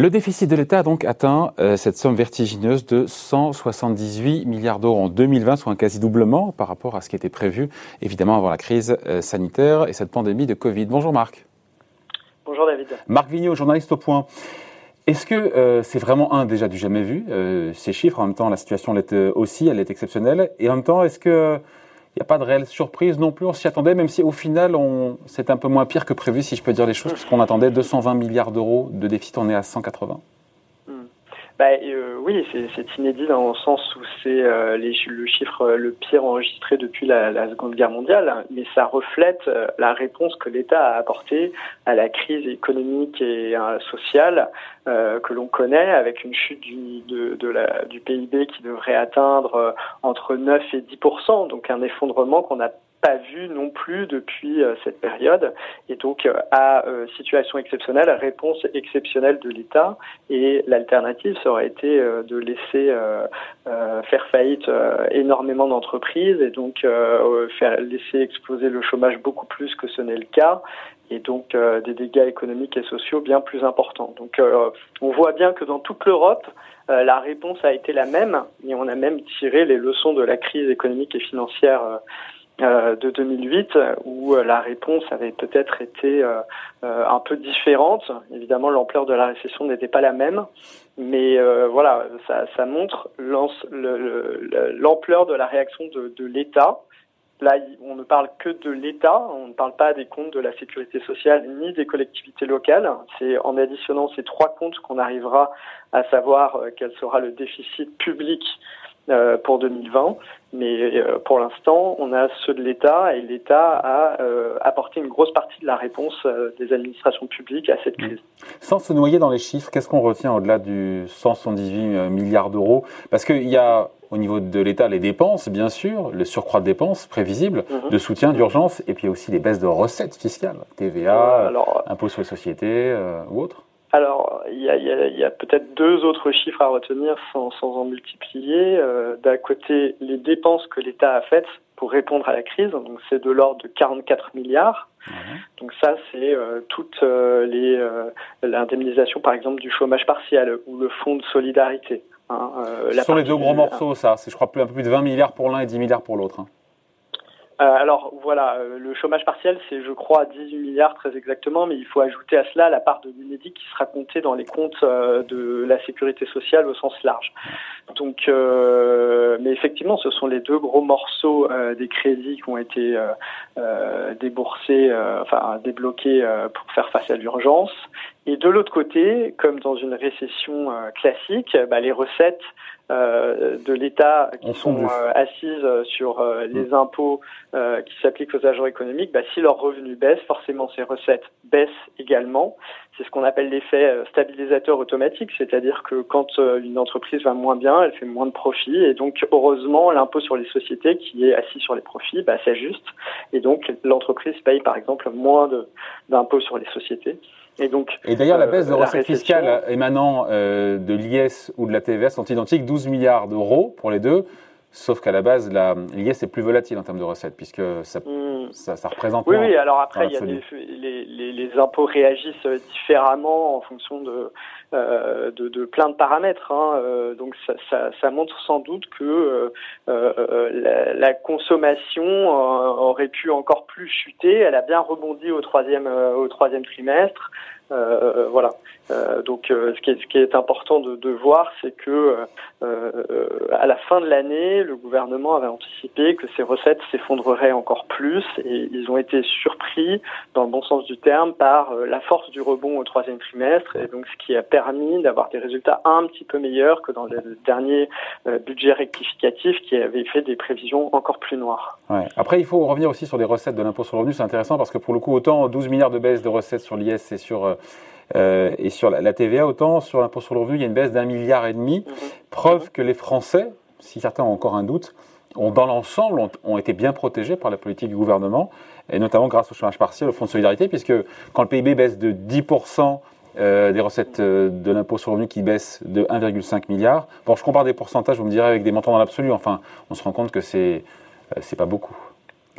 Le déficit de l'État a donc atteint euh, cette somme vertigineuse de 178 milliards d'euros en 2020, soit un quasi-doublement par rapport à ce qui était prévu, évidemment, avant la crise euh, sanitaire et cette pandémie de Covid. Bonjour Marc. Bonjour David. Marc Vigneault, journaliste au point. Est-ce que euh, c'est vraiment un déjà du jamais vu, ces chiffres? En même temps, la situation l'est aussi, elle est exceptionnelle. Et en même temps, est-ce que n'y a pas de réelle surprise non plus, on s'y attendait, même si au final, c'est un peu moins pire que prévu, si je peux dire les choses, puisqu'on attendait 220 milliards d'euros de déficit, on est à 180. Bah, euh, oui, c'est inédit dans le sens où c'est euh, le chiffre le pire enregistré depuis la, Seconde Guerre mondiale, mais ça reflète euh, la réponse que l'État a apportée à la crise économique et sociale que l'on connaît, avec une chute du, de, la, du PIB qui devrait atteindre entre 9 et 10% donc un effondrement qu'on a pas vu non plus depuis euh, cette période. Et donc, euh, à euh, situation exceptionnelle, réponse exceptionnelle de l'État. Et l'alternative, ça aurait été de laisser faire faillite énormément d'entreprises et donc faire laisser exploser le chômage beaucoup plus que ce n'est le cas et donc des dégâts économiques et sociaux bien plus importants. Donc on voit bien que dans toute l'Europe, la réponse a été la même et on a même tiré les leçons de la crise économique et financière euh, de 2008 où euh, la réponse avait peut-être été euh, un peu différente. Évidemment, l'ampleur de la récession n'était pas la même, mais voilà, ça, montre l'ampleur de la réaction de l'État. Là, on ne parle que de l'État, on ne parle pas des comptes de la sécurité sociale ni des collectivités locales. C'est en additionnant ces trois comptes qu'on arrivera à savoir quel sera le déficit public euh, pour 2020, mais euh, pour l'instant, on a ceux de l'État et l'État a euh, apporté une grosse partie de la réponse des administrations publiques à cette crise. Sans se noyer dans les chiffres, qu'est-ce qu'on retient au-delà du 178 milliards d'euros? Parce qu'il y a au niveau de l'État les dépenses, bien sûr, le surcroît de dépenses prévisibles, mhm. de soutien, d'urgence, et puis aussi les baisses de recettes fiscales, TVA, impôts sur les sociétés ou autres alors, il y a, y a, peut-être deux autres chiffres à retenir sans, sans en multiplier. Euh, D'un côté, les dépenses que l'État a faites pour répondre à la crise, donc c'est de l'ordre de 44 milliards. Donc ça, c'est euh, toute euh, les l'indemnisation, par exemple, du chômage partiel ou le fonds de solidarité. Hein, Ce sont les deux gros morceaux, ça. C'est, je crois, un peu plus de 20 milliards pour l'un et 10 milliards pour l'autre. Hein. Euh, alors voilà, euh, le chômage partiel, c'est je crois 18 milliards très exactement, mais il faut ajouter à cela la part de l'UNEDIC qui sera comptée dans les comptes euh, de la sécurité sociale au sens large. Donc, mais effectivement, ce sont les deux gros morceaux des crédits qui ont été déboursés, enfin débloqués pour faire face à l'urgence. Et de l'autre côté, comme dans une récession classique, bah, les recettes de l'État qui sont euh, assises euh, sur les mm. impôts qui s'appliquent aux agents économiques, bah, si leurs revenus baissent, forcément ces recettes baissent également. C'est ce qu'on appelle l'effet stabilisateur automatique, c'est-à-dire que quand une entreprise va moins bien, elle fait moins de profits, et donc heureusement l'impôt sur les sociétés qui est assis sur les profits bah, s'ajuste, et donc l'entreprise paye par exemple moins d'impôts sur les sociétés. Et donc, et d'ailleurs, la baisse de recettes fiscales émanant euh, de l'IS ou de la TVA sont identiques, 12 milliards d'euros pour les deux. Sauf qu'à la base, l'IS est plus volatile en termes de recettes, puisque ça, hmm. ça, ça, représente. Oui, oui, alors après, il y a des, les, les, les, impôts réagissent différemment en fonction de, euh, de, de, plein de paramètres. Hein. Euh, donc ça, montre sans doute que euh, euh la, la, consommation aurait pu encore plus chuter. Elle a bien rebondi au troisième, au troisième trimestre. Euh, voilà. Euh, donc, euh, ce qui, est, ce, qui est, important de, de voir, c'est que à la fin de l'année, le gouvernement avait anticipé que ces recettes s'effondreraient encore plus, et ils ont été surpris, dans le bon sens du terme, par la force du rebond au troisième trimestre, et donc ce qui a permis d'avoir des résultats un petit peu meilleurs que dans le dernier budget rectificatif, qui avait fait des prévisions encore plus noires. Après, il faut revenir aussi sur les recettes de l'impôt sur le revenu. C'est intéressant parce que pour le coup, autant 12 milliards de baisse de recettes sur l'IS et sur euh, et sur la, TVA, autant sur l'impôt sur le revenu, il y a une baisse d'un milliard et demi. Mhm. Preuve que les Français, si certains ont encore un doute, ont dans l'ensemble ont, été bien protégés par la politique du gouvernement, et notamment grâce au chômage partiel, au fonds de solidarité, puisque quand le PIB baisse de 10%, euh, des recettes euh, de l'impôt sur le revenu qui baissent de 1,5 milliard. Bon, je compare des pourcentages, vous me direz avec des montants dans l'absolu. Enfin, on se rend compte que c'est c'est pas beaucoup.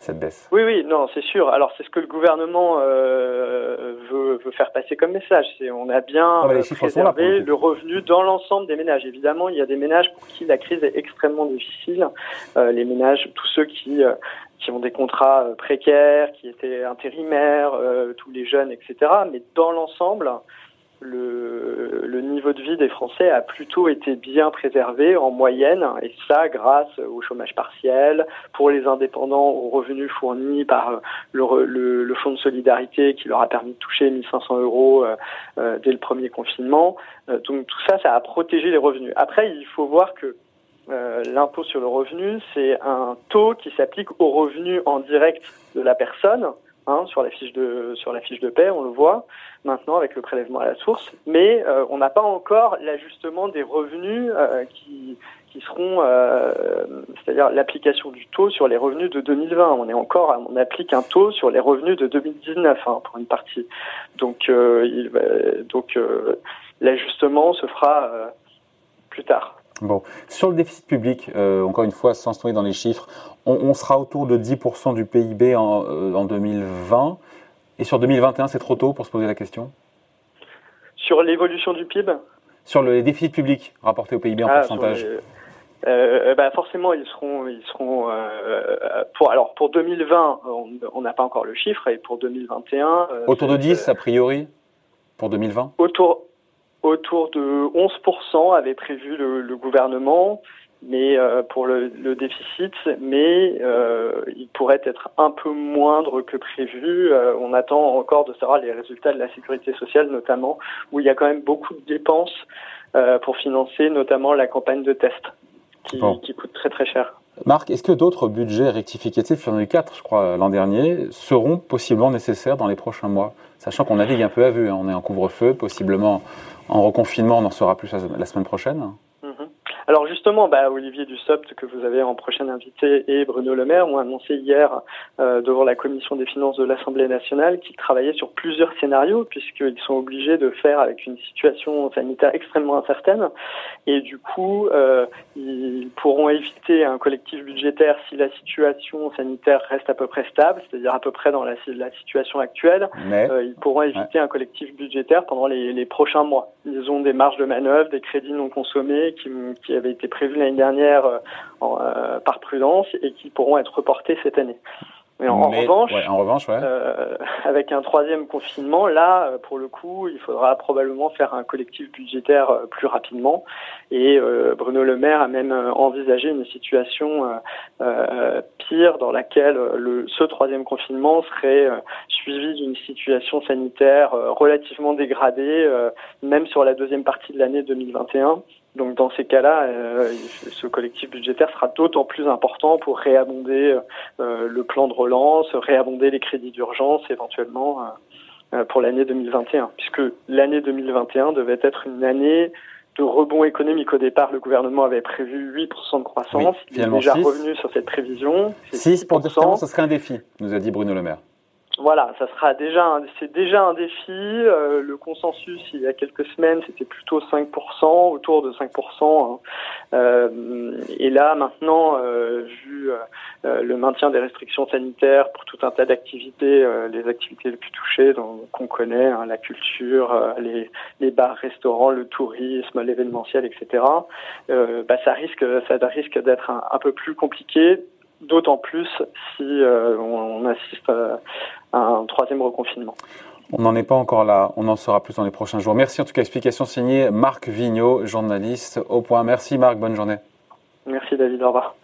Cette baisse. Oui, oui, non, c'est sûr. Alors c'est ce que le gouvernement euh, veut, veut, faire passer comme message. C'est on a bien ah, préservé le revenu dans l'ensemble des ménages. Évidemment, il y a des ménages pour qui la crise est extrêmement difficile. Euh, les ménages, tous ceux qui euh, qui ont des contrats euh, précaires, qui étaient intérimaires, euh, tous les jeunes, etc. Mais dans l'ensemble, le, niveau de vie des Français a plutôt été bien préservé en moyenne, et ça grâce au chômage partiel, pour les indépendants, aux revenus fournis par le, le, le Fonds de solidarité qui leur a permis de toucher 1500 euros euh, euh, dès le premier confinement. Euh, donc tout ça, ça a protégé les revenus. Après, il faut voir que l'impôt sur le revenu, c'est un taux qui s'applique aux revenus en direct de la personne Hein, sur la fiche de sur la fiche de paie, on le voit maintenant avec le prélèvement à la source, mais euh, on n'a pas encore l'ajustement des revenus euh, qui seront, euh, c'est-à-dire l'application du taux sur les revenus de 2020. On est encore, on applique un taux sur les revenus de 2019 hein, pour une partie. Donc, donc l'ajustement se fera plus tard. Bon, sur le déficit public, encore une fois, sans se noyer dans les chiffres, on, sera autour de 10% du PIB en, 2020. Euh, Et sur 2021, c'est trop tôt pour se poser la question? Sur l'évolution du PIB Sur le déficit public rapporté au PIB en ah, pourcentage euh, bah forcément, ils seront, ils seront euh, pour alors pour 2020, on n'a pas encore le chiffre et pour 2021 autour de 10 a priori pour 2020. Autour autour de 11% avait prévu le, le gouvernement mais euh, pour le, le, déficit, mais euh, il pourrait être un peu moindre que prévu. Euh, on attend encore de savoir les résultats de la sécurité sociale, notamment, où il y a quand même beaucoup de dépenses euh, pour financer notamment la campagne de test, qui, qui coûte très très cher. Marc, est-ce que d'autres budgets rectificatifs, il y en a eu quatre, je crois, l'an dernier, seront possiblement nécessaires dans les prochains mois? Sachant qu'on navigue un peu à vue, hein. on est en couvre-feu, possiblement en reconfinement, on en saura plus la semaine prochaine. Alors justement, bah, Olivier Dussopt, que vous avez en prochaine invité, et Bruno Le Maire ont annoncé hier euh, devant la commission des finances de l'Assemblée nationale qu'ils travaillaient sur plusieurs scénarios, puisqu'ils sont obligés de faire avec une situation sanitaire extrêmement incertaine. Et du coup, euh, ils pourront éviter un collectif budgétaire si la situation sanitaire reste à peu près stable, c'est-à-dire à peu près dans la, la situation actuelle. Mais, euh, ils pourront éviter un collectif budgétaire pendant les, les, prochains mois. Ils ont des marges de manœuvre, des crédits non consommés qui, qui avaient été prévus l'année dernière euh, euh, par prudence et qui pourront être reportés cette année. Mais en, revanche, en revanche euh, avec un troisième confinement, là, pour le coup, il faudra probablement faire un collectif budgétaire plus rapidement. Et euh, Bruno Le Maire a même envisagé une situation euh, pire dans laquelle le, ce troisième confinement serait suivi d'une situation sanitaire relativement dégradée, même sur la deuxième partie de l'année 2021. Donc dans ces cas-là, euh, ce collectif budgétaire sera d'autant plus important pour réabonder euh, le plan de relance, réabonder les crédits d'urgence éventuellement euh, pour l'année 2021, puisque l'année 2021 devait être une année de rebond économique. Au départ, le gouvernement avait prévu 8% de croissance. Il est déjà revenu sur cette prévision. 6 pour dire ça serait un défi, nous a dit Bruno Le Maire voilà, ça sera déjà c'est déjà un défi. Euh, le consensus il y a quelques semaines c'était plutôt 5%, autour de 5%. Hein. Euh, et là maintenant, euh, vu euh, le maintien des restrictions sanitaires pour tout un tas d'activités, les activités les plus touchées qu'on connaît, hein, la culture, les, bars, restaurants, le tourisme, l'événementiel, etc. bah ça risque ça risque d'être un, peu plus compliqué d'autant plus si euh, on, assiste à un troisième reconfinement. On n'en est pas encore là, on en saura plus dans les prochains jours. Merci en tout cas, explication signée Marc Vigneault, journaliste au point. Merci Marc, bonne journée. Merci David, au revoir.